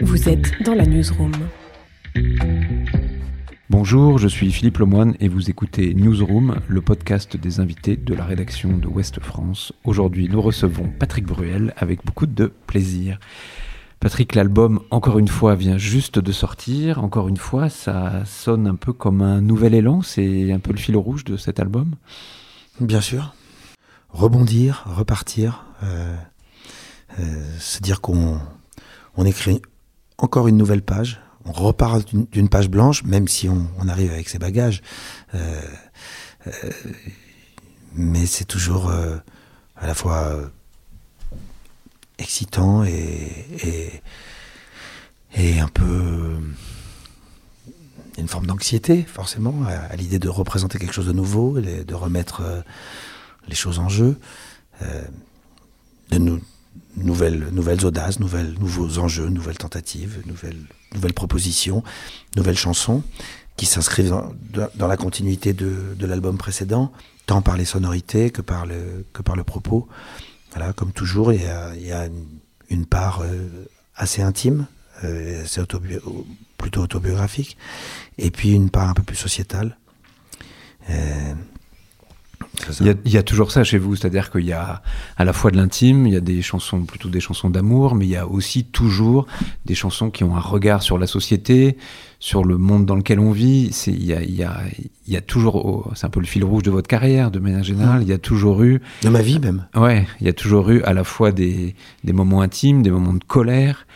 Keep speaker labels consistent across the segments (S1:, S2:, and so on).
S1: Vous êtes dans la newsroom.
S2: Bonjour, je suis Philippe Lemoine et vous écoutez Newsroom, le podcast des invités de la rédaction de Ouest France. Aujourd'hui, nous recevons Patrick Bruel avec beaucoup de plaisir. Patrick, l'album, encore une fois, vient juste de sortir. Encore une fois, ça sonne un peu comme un nouvel élan. C'est un peu le fil rouge de cet album.
S3: Bien sûr. Rebondir, repartir, euh, euh, se dire qu'on on écrit encore une nouvelle page, on repart d'une page blanche, même si on, arrive avec ses bagages. Euh, mais c'est toujours à la fois excitant et, un peu une forme d'anxiété, forcément, à, l'idée de représenter quelque chose de nouveau, de remettre les choses en jeu, euh, de nouvelles, nouvelles audaces, nouvelles, nouveaux enjeux, nouvelles tentatives, nouvelles, nouvelles propositions, nouvelles chansons qui s'inscrivent dans, la continuité de, l'album précédent, tant par les sonorités que par le, que par le propos. Voilà, comme toujours, il y a, une, part euh, assez intime, euh, plutôt autobiographique, et puis une part un peu plus sociétale.
S2: Euh, il y, a, toujours ça chez vous, c'est-à-dire qu'il y a à la fois de l'intime, il y a des chansons, plutôt des chansons d'amour, mais il y a aussi toujours des chansons qui ont un regard sur la société, sur le monde dans lequel on vit. Il y a, y, a, y a, toujours, oh, c'est un peu le fil rouge de votre carrière, de manière générale, il y a toujours eu...
S3: De ma vie même.
S2: Ouais, il y a toujours eu à la fois des, des moments intimes, des moments de colère.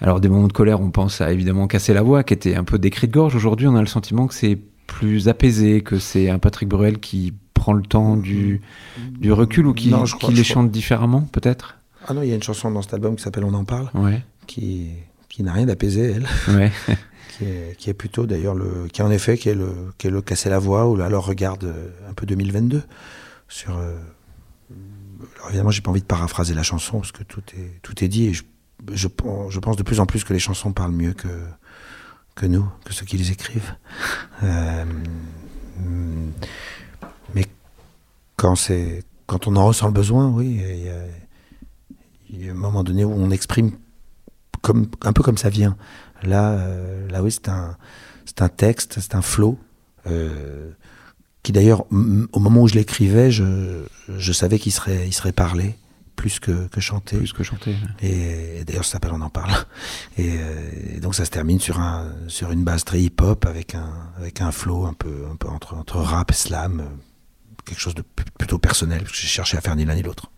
S2: Alors des moments de colère, on pense à évidemment casser la voix, qui était un peu des cris de gorge. Aujourd'hui, on a le sentiment que c'est plus apaisé, que c'est un Patrick Bruel qui prend le temps du, du recul ou qui, qui les chante différemment, peut-être
S3: Ah non, il y a une chanson dans cet album qui s'appelle On en parle,
S2: ouais.
S3: qui, qui n'a rien d'apaisé, elle.
S2: Ouais.
S3: qui, est, qui, est, plutôt d'ailleurs le. qui en effet, qui est le, qui est le casser la voix, ou alors regarde euh, un peu 2022. Sur. Euh, alors évidemment, j'ai pas envie de paraphraser la chanson, parce que tout est, tout est dit, et je, je, je pense de plus en plus que les chansons parlent mieux que, que nous, que ceux qui les écrivent. Euh, quand, c'est, quand on en ressent le besoin, oui, il y, a, un moment donné où on exprime comme, un peu comme ça vient. Là, euh, là oui, c'est un, c'est un texte, c'est un flot. Euh, qui d'ailleurs, au moment où je l'écrivais, je, je savais qu'il serait, il serait parlé plus que, que chanter.
S2: Plus que chanter.
S3: Et, d'ailleurs, ça s'appelle On en parle. Euh, et, donc, ça se termine sur, un, sur une base très hip-hop avec un, avec un flow un peu, un peu entre, entre rap et slam, quelque chose de plutôt personnel, parce que j'ai cherché à faire ni l'un ni l'autre.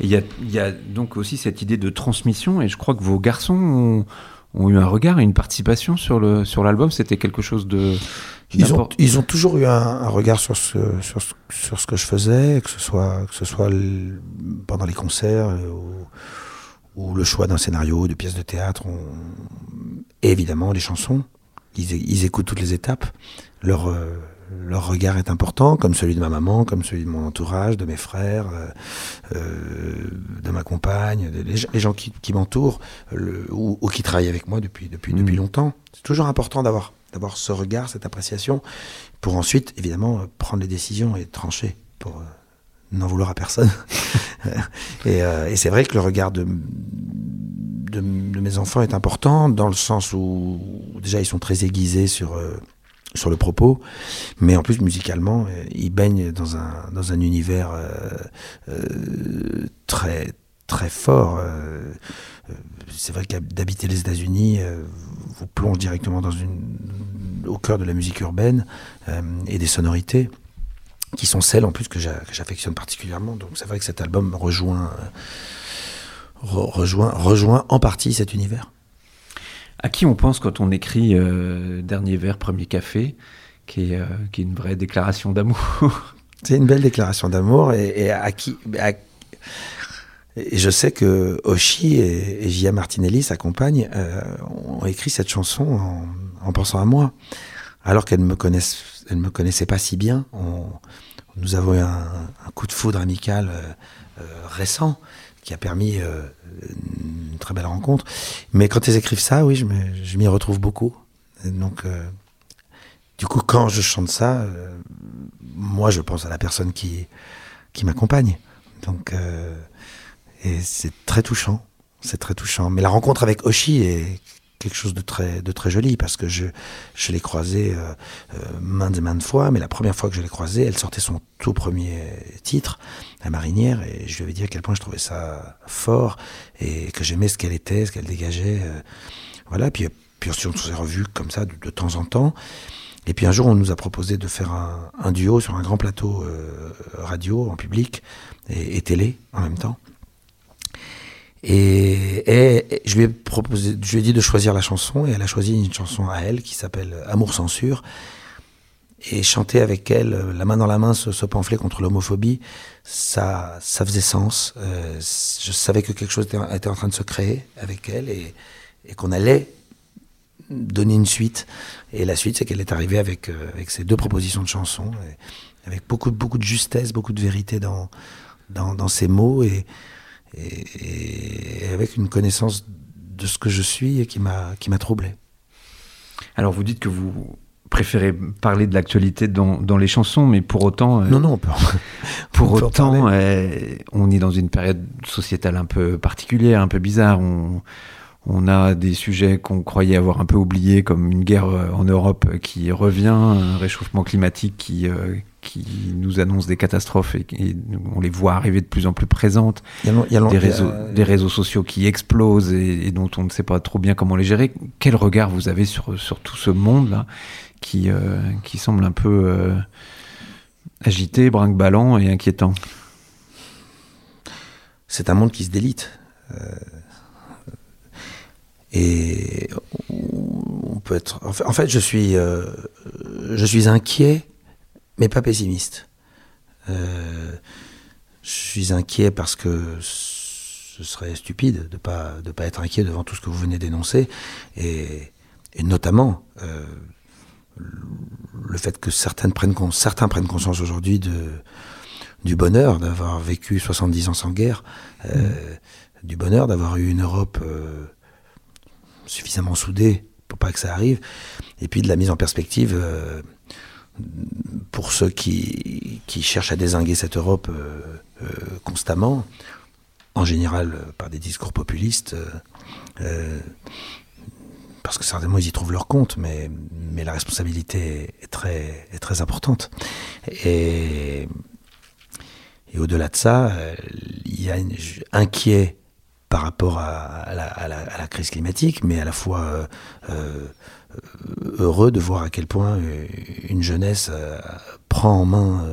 S2: Il y a, y a, donc aussi cette idée de transmission, et je crois que vos garçons ont, ont eu un regard et une participation sur le sur l'album. C'était quelque chose de.
S3: Ils ont, ils ont toujours eu un, regard sur ce, sur, sur, ce que je faisais, que ce soit, que ce soit pendant les concerts euh, ou, le choix d'un scénario, de pièces de théâtre, et évidemment les chansons. Ils, ils, écoutent toutes les étapes. Leur, euh, leur regard est important, comme celui de ma maman, comme celui de mon entourage, de mes frères, euh, euh de ma compagne, les, gens qui, qui m'entourent ou, ou, qui travaillent avec moi depuis, depuis, depuis mm. longtemps. C'est toujours important d'avoir d'avoir ce regard, cette appréciation, pour ensuite, évidemment, prendre les décisions et trancher, pour euh, n'en vouloir à personne. et, euh, et c'est vrai que le regard de, de, de, mes enfants est important, dans le sens où, déjà, ils sont très aiguisés sur sur le propos, mais en plus musicalement, euh, il baigne dans un, dans un univers euh, euh, très, très fort. c'est vrai que d'habiter les États-Unis vous plonge directement dans une, au cœur de la musique urbaine et des sonorités qui sont celles en plus que j'affectionne particulièrement. Donc c'est vrai que cet album rejoint, rejoint, rejoint en partie cet univers.
S2: À qui on pense quand on écrit euh, Dernier verre, premier café, qui est, euh, une vraie déclaration d'amour?
S3: C'est une belle déclaration d'amour et, à qui et je sais que Oshi et, Gia Martinelli, sa compagne, euh, ont écrit cette chanson en, en pensant à moi, alors qu'elles ne me connaissent, elles me connaissaient pas si bien. On, nous avons eu un coup de foudre amical récent qui a permis une très belle rencontre. Mais quand ils écrivent ça, oui, je m'y retrouve beaucoup. donc, euh, du coup, quand je chante ça, euh, moi, je pense à la personne qui, m'accompagne. Donc, euh, et c'est très touchant. C'est très touchant. Mais la rencontre avec Oshi est quelque chose de très, de très joli parce que je, je l'ai croisée euh, euh, maintes et maintes fois, mais la première fois que je l'ai croisée, elle sortait son tout premier titre, La Marinière, et je lui avais dit à quel point je trouvais ça fort et que j'aimais ce qu'elle était, ce qu'elle dégageait. Euh, voilà, puis, puis on s'est revus comme ça de, temps en temps. Et puis un jour, on nous a proposé de faire un, un duo sur un grand plateau radio en public et télé en même temps. Et, je lui ai proposé, je lui ai dit de choisir la chanson et elle a choisi une chanson à elle qui s'appelle Amour censure. Et chanter avec elle, la main dans la main, ce, pamphlet contre l'homophobie, ça, ça faisait sens. Euh, je savais que quelque chose était, en train de se créer avec elle et, qu'on allait donner une suite. Et la suite, c'est qu'elle est arrivée avec, euh, avec ces deux propositions de chansons, avec beaucoup, beaucoup de justesse, beaucoup de vérité dans, dans, dans ses mots. Et, et, avec une connaissance de ce que je suis et qui m'a qui m'a troublé.
S2: Alors vous dites que vous préférez parler de l'actualité dans, dans, les chansons, mais pour autant.
S3: Euh, non, non, on peut.
S2: pour autant, euh, on est dans une période sociétale un peu particulière, un peu bizarre. On, on a des sujets qu'on croyait avoir un peu oubliés, comme une guerre euh, en Europe qui revient, un réchauffement climatique qui, euh, qui nous annonce des catastrophes et, on les voit arriver de plus en plus présentes. Il y a, des, réseaux, des réseaux sociaux qui explosent et, dont on ne sait pas trop bien comment les gérer. Quel regard vous avez sur, sur tout ce monde-là qui, euh, qui semble un peu agité, brinque-ballant et inquiétant?
S3: C'est un monde qui se délite. Et on peut être. En fait, je suis, euh, je suis inquiet, mais pas pessimiste. Euh, je suis inquiet parce que ce serait stupide de pas de pas être inquiet devant tout ce que vous venez d'énoncer, et, et, notamment euh, le fait que certaines prennent, certains prennent conscience aujourd'hui de du bonheur d'avoir vécu 70 ans sans guerre, mmh. du bonheur d'avoir eu une Europe suffisamment soudés pour pas que ça arrive, et puis de la mise en perspective euh, pour ceux qui, cherchent à désinguer cette Europe euh, euh, constamment, en général par des discours populistes, parce que certainement ils y trouvent leur compte, mais, mais la responsabilité est très, est importante. Et, au-delà de ça, il y a inquiet par rapport à, la, crise climatique, mais à la fois euh, euh, heureux de voir à quel point euh, une jeunesse prend en main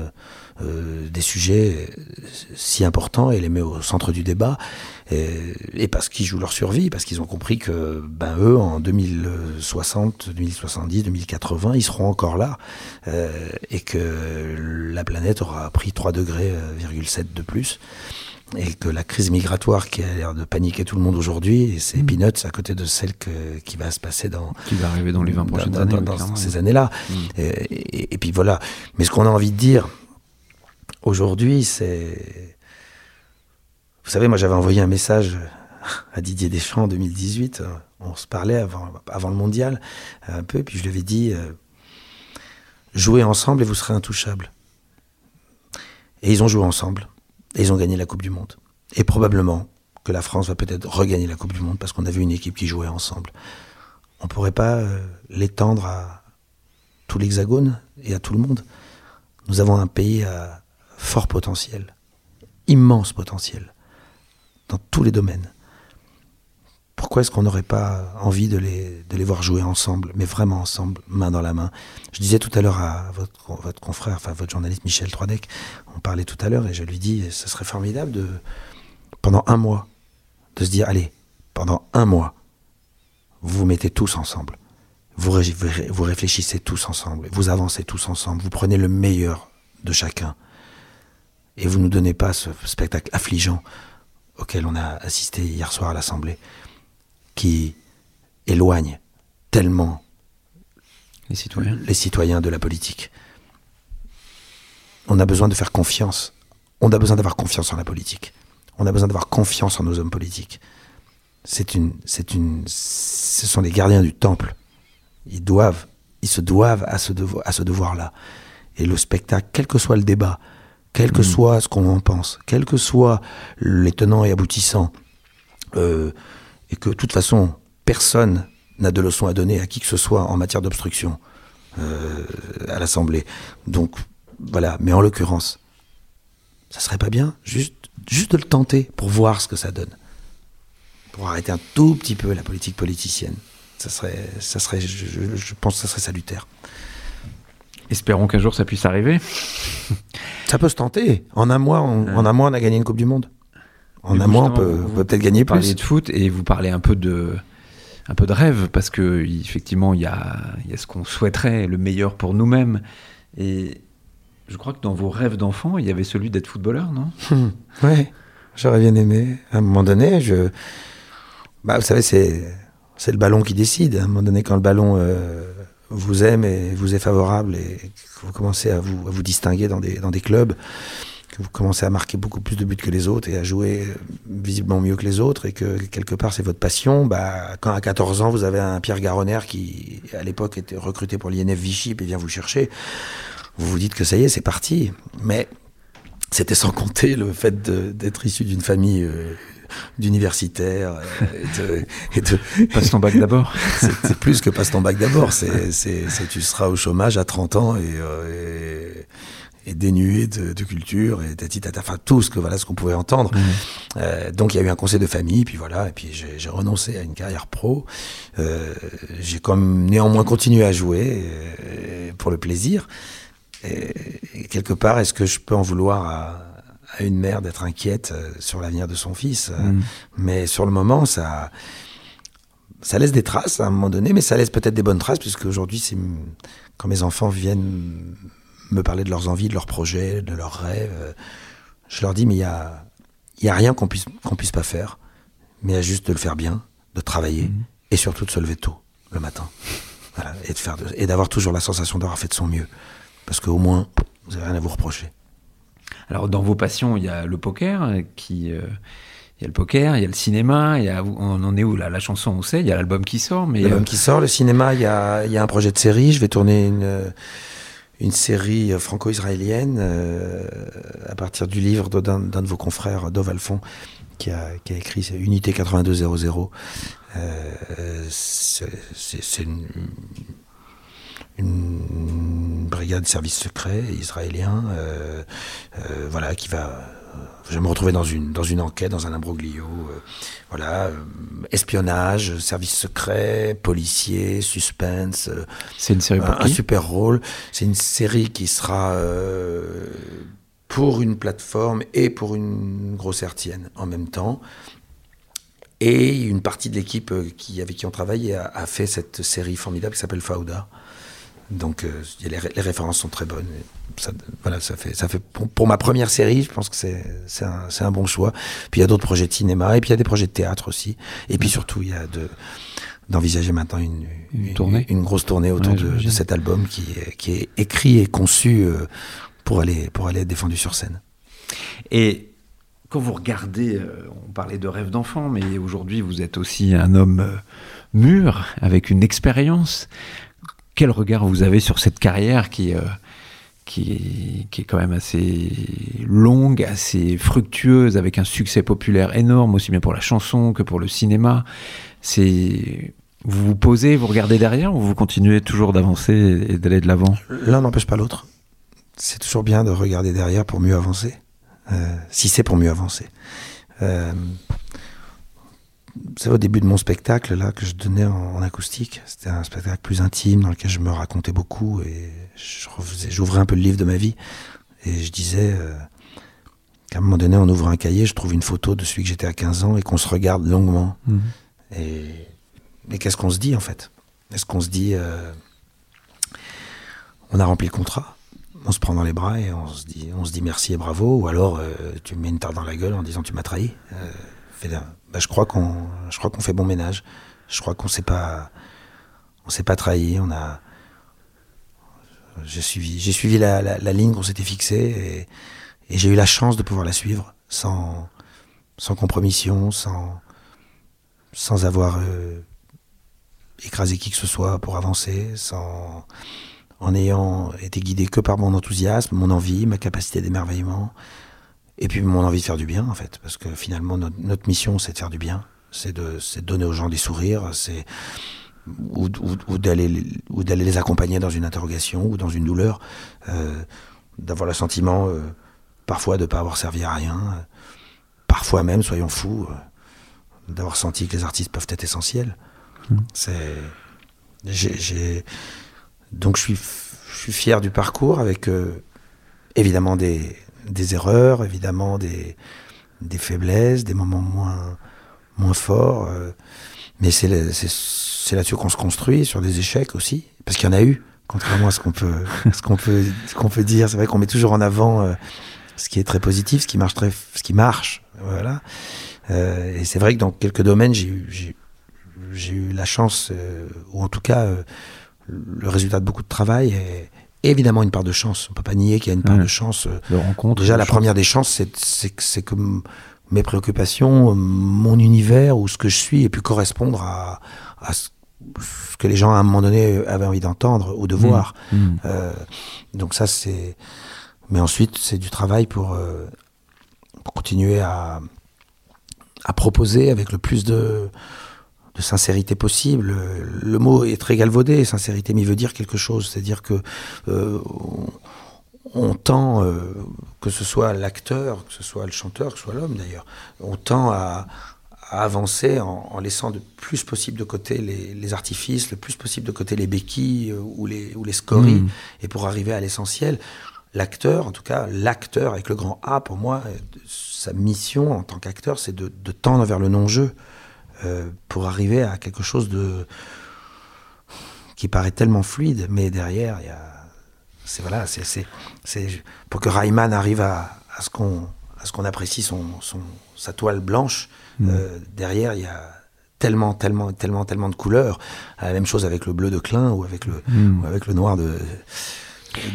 S3: des sujets si importants et les met au centre du débat, et, parce qu'ils jouent leur survie, parce qu'ils ont compris que ben, eux, en 2060, 2070, 2080, ils seront encore là, et que la planète aura pris 3 degrés, de plus et que la crise migratoire qui a l'air de paniquer tout le monde aujourd'hui, c'est mm. peanuts à côté de celle qui va se passer dans
S2: qui va arriver dans les 20 prochaines années,
S3: dans, ces années-là. Mm. Et, puis voilà. Mais ce qu'on a envie de dire aujourd'hui, c'est, vous savez, moi j'avais envoyé un message à Didier Deschamps en 2018. On se parlait avant, avant le mondial un peu, puis je lui avais dit euh, jouez ensemble et vous serez intouchables. Et ils ont joué ensemble. Et ils ont gagné la Coupe du Monde. Et probablement que la France va peut-être regagner la Coupe du Monde parce qu'on a vu une équipe qui jouait ensemble. On ne pourrait pas euh, l'étendre à tout l'Hexagone et à tout le monde. Nous avons un pays à fort potentiel, immense potentiel, dans tous les domaines. Pourquoi est-ce qu'on n'aurait pas envie de les, de les voir jouer ensemble, mais vraiment ensemble, main dans la main? Je disais tout à l'heure à votre, votre confrère, enfin votre journaliste Michel Troidec, on parlait tout à l'heure et je lui dis, ce serait formidable de, pendant un mois, de se dire, allez, pendant un mois, vous vous mettez tous ensemble, vous, vous réfléchissez tous ensemble, vous avancez tous ensemble, vous prenez le meilleur de chacun, et vous ne nous donnez pas ce spectacle affligeant auquel on a assisté hier soir à l'Assemblée qui éloigne tellement
S2: les citoyens.
S3: les citoyens de la politique. On a besoin de faire confiance. On a besoin d'avoir confiance en la politique. On a besoin d'avoir confiance en nos hommes politiques. C'est une, c'est une, ce sont les gardiens du temple. Ils doivent, ils se doivent à ce à ce devoir-là. Et le spectacle, quel que soit le débat, quel que mm. soit ce qu'on en pense, quel que soit les tenants et aboutissants, euh, et que de toute façon, personne n'a de leçons à donner à qui que ce soit en matière d'obstruction euh, à l'Assemblée. Donc voilà, mais en l'occurrence, ça serait pas bien juste, juste de le tenter pour voir ce que ça donne. Pour arrêter un tout petit peu la politique politicienne. Ça serait, ça serait je, pense que ça serait salutaire.
S2: Espérons qu'un jour ça puisse arriver.
S3: ça peut se tenter. En un mois, on, en un mois, on a gagné une Coupe du Monde. En un mois, on peut, peut-être gagner plus. Vous
S2: parlez de foot et vous parlez un peu de, un peu de rêve parce que effectivement il y a, y a, ce qu'on souhaiterait, le meilleur pour nous-mêmes. Et je crois que dans vos rêves d'enfant, il y avait celui d'être footballeur, non?
S3: Oui, j'aurais bien aimé. À un moment donné, je, bah, vous savez, c'est c'est le ballon qui décide. À un moment donné, quand le ballon euh, vous aime et vous est favorable et que vous commencez à vous, à vous distinguer dans des, dans des clubs, que vous commencez à marquer beaucoup plus de buts que les autres et à jouer visiblement mieux que les autres et que quelque part c'est votre passion, bah, quand à 14 ans vous avez un Pierre Garonner qui à l'époque était recruté pour l'INF Vichy et vient vous chercher, vous vous dites que ça y est, c'est parti. Mais c'était sans compter le fait d'être issu d'une famille euh, d'universitaires
S2: euh, et de, passe ton bac d'abord.
S3: c'est plus que passe ton bac d'abord. C'est tu seras au chômage à 30 ans euh, et, et, dénué de, culture et tati tata, enfin tout ce que voilà ce qu'on pouvait entendre. Mmh. Euh, donc il y a eu un conseil de famille, puis voilà, et puis j'ai renoncé à une carrière pro. j'ai comme néanmoins continué à jouer pour le plaisir. Et, quelque part, est-ce que je peux en vouloir à, à une mère d'être inquiète euh, sur l'avenir de son fils. Euh, mm. Mais sur le moment, ça, ça laisse des traces à un moment donné, mais ça laisse peut-être des bonnes traces, puisque aujourd'hui, c'est quand mes enfants viennent me parler de leurs envies, de leurs projets, de leurs rêves, euh, je leur dis, mais il n'y a, y a rien qu'on puisse, qu'on puisse pas faire, mais il y a juste de le faire bien, de travailler, mm. et surtout de se lever tôt, le matin. Voilà, et, de faire et d'avoir toujours la sensation d'avoir fait de son mieux. Parce qu'au moins, vous n'avez rien à vous reprocher.
S2: Alors dans vos passions, il y a le poker euh, qui euh, il y a le poker, il y a le cinéma, il y a, on en est où là La chanson, on sait, il y a l'album qui sort. mais
S3: L'album euh, qui sort, le cinéma, il y a, il y a un projet de série. Je vais tourner une, une série franco-israélienne à partir du livre d'un de vos confrères, Dov Alphon, qui a, écrit Unité 8200. Euh, c'est une, brigade de services secrets israélien, euh, euh, voilà, qui va. Je vais me retrouver dans une, dans une enquête, dans un imbroglio. Euh, voilà, espionnage, services secrets, policiers, suspense.
S2: C'est une série
S3: un, un super rôle. C'est une série qui sera pour une plateforme et pour une grosse RTN en même temps. Et une partie de l'équipe qui, avec qui on travaille a, a, fait cette série formidable qui s'appelle Fauda. Donc euh, les, les, références sont très bonnes. Ça, voilà, ça fait, ça fait pour, ma première série, je pense que c'est un, un, bon choix. Puis il y a d'autres projets de cinéma et puis il y a des projets de théâtre aussi. Et puis surtout, il y a de d'envisager maintenant une, une, tournée. une, grosse tournée autour de, de, cet album qui est, qui est écrit et conçu euh, pour aller pour aller être défendu sur scène.
S2: Et quand vous regardez, euh, on parlait de rêve d'enfant, mais aujourd'hui vous êtes aussi un homme mûr avec une expérience quel regard vous avez sur cette carrière qui, euh, qui, qui, est quand même assez longue, assez fructueuse, avec un succès populaire énorme, aussi bien pour la chanson que pour le cinéma? Vous vous posez, vous regardez derrière, ou vous continuez toujours d'avancer et d'aller de l'avant?
S3: L'un n'empêche pas l'autre. C'est toujours bien de regarder derrière pour mieux avancer, euh, si c'est pour mieux avancer. Euh, c'est au début de mon spectacle là que je donnais en, acoustique. C'était un spectacle plus intime dans lequel je me racontais beaucoup et j'ouvrais un peu le livre de ma vie et je disais euh, qu'à un moment donné, on ouvre un cahier, je trouve une photo de celui que j'étais à 15 ans et qu'on se regarde longuement. Mhm. Et, mais qu'est-ce qu'on se dit en fait? Est-ce qu'on se dit euh, on a rempli le contrat on se prend dans les bras et on se dit, on se dit merci et bravo, ou alors euh, tu me mets une tarte dans la gueule en disant tu m'as trahi. Bah, je crois qu'on, fait bon ménage. Je crois qu'on s'est pas, on s'est pas trahi. J'ai suivi, la, ligne qu'on s'était fixée et, j'ai eu la chance de pouvoir la suivre sans, compromission, sans, sans avoir euh, écrasé qui que ce soit pour avancer, sans, en ayant été guidé que par mon enthousiasme, mon envie, ma capacité d'émerveillement, et puis mon envie de faire du bien, en fait, parce que finalement, notre, mission, c'est de faire du bien. c'est de, donner aux gens des sourires, c'est ou, d'aller ou d'aller les accompagner dans une interrogation ou dans une douleur, euh, d'avoir le sentiment euh, parfois de ne pas avoir servi à rien, parfois même, soyons fous, d'avoir senti que les artistes peuvent être essentiels. Mmh. C'est j'ai donc je suis je suis fier du parcours avec évidemment des, des erreurs, évidemment des, des faiblesses, des moments moins, moins forts. Euh, mais c'est là-dessus qu'on se construit, sur des échecs aussi, parce qu'il y en a eu, contrairement à ce qu'on peut, ce qu'on peut, ce qu'on peut dire. C'est vrai qu'on met toujours en avant euh, ce qui est très positif, ce qui marche très, ce qui marche, voilà. Euh, et c'est vrai que dans quelques domaines, j'ai eu, j'ai eu la chance, ou en tout cas le résultat de beaucoup de travail. Et, évidemment une part de chance. On peut pas nier qu'il y a une part de chance. Euh,
S2: de rencontre.
S3: Déjà, la première des chances, c'est que mes préoccupations, mon univers ou ce que je suis ait pu correspondre à, ce que les gens à un moment donné avaient envie d'entendre ou de mmh. voir. Mmh. Euh, donc ça, c'est. Mais ensuite, c'est du travail pour, euh, pour continuer à, à proposer avec le plus de de sincérité possible. Le mot est très galvaudé, sincérité, mais il veut dire quelque chose. C'est-à-dire que euh, on, tend, euh, que ce soit l'acteur, que ce soit le chanteur, que ce soit l'homme d'ailleurs, on tend à, avancer en, laissant le plus possible de côté les, artifices, le plus possible de côté les béquilles euh, ou les, ou les scories, mmh. et pour arriver à l'essentiel. L'acteur, en tout cas l'acteur avec le grand A, pour moi, sa mission en tant qu'acteur, c'est de, de, tendre vers le non-jeu. Euh, pour arriver à quelque chose de qui paraît tellement fluide, mais derrière, il y a, c'est voilà, c'est, c'est, pour que Rayman arrive à, à ce qu'on, à ce qu'on apprécie son, son, sa toile blanche. Mm. Euh, derrière, il y a tellement, tellement, tellement, tellement de couleurs. La même chose avec le bleu de Klein ou avec le, mm. avec le noir de,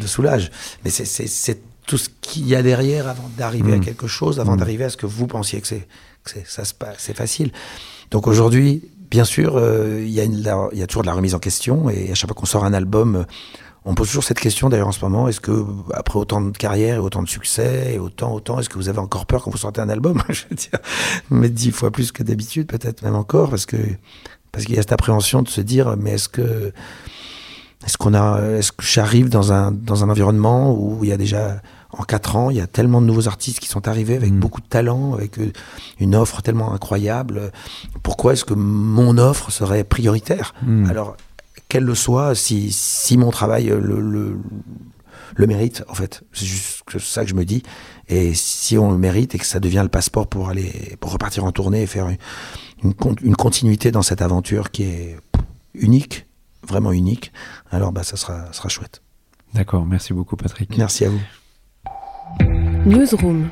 S3: de Soulage. Mais c'est, tout ce qu'il y a derrière avant d'arriver à mm. quelque chose, avant d'arriver à ce que vous pensiez que c'est, que c'est, ça se passe, c'est facile. Donc aujourd'hui, bien sûr, euh, il y, a toujours de la remise en question et à chaque fois qu'on sort un album, euh, on pose toujours cette question d'ailleurs en ce moment est-ce que après autant de carrière et autant de succès et autant, autant, est-ce que vous avez encore peur quand vous sortez un album? Je veux dire, mais dix fois plus que d'habitude, peut-être même encore, parce que parce qu'il y a cette appréhension de se dire mais est-ce que est-ce qu'on a est-ce que j'arrive dans un dans un environnement où il y a déjà en quatre ans, il y a tellement de nouveaux artistes qui sont arrivés avec mm. beaucoup de talent, avec euh, une offre tellement incroyable. Pourquoi est-ce que mon offre serait prioritaire? Mm. Alors, qu'elle le soit, si, si mon travail le, le, le mérite, en fait. C'est juste ça que je me dis. Et si on le mérite et que ça devient le passeport pour aller, pour repartir en tournée et faire une, une, continuité dans cette aventure qui est unique, vraiment unique, alors bah, ça sera, sera chouette.
S2: D'accord, merci beaucoup Patrick.
S3: Merci à vous.
S1: Newsroom.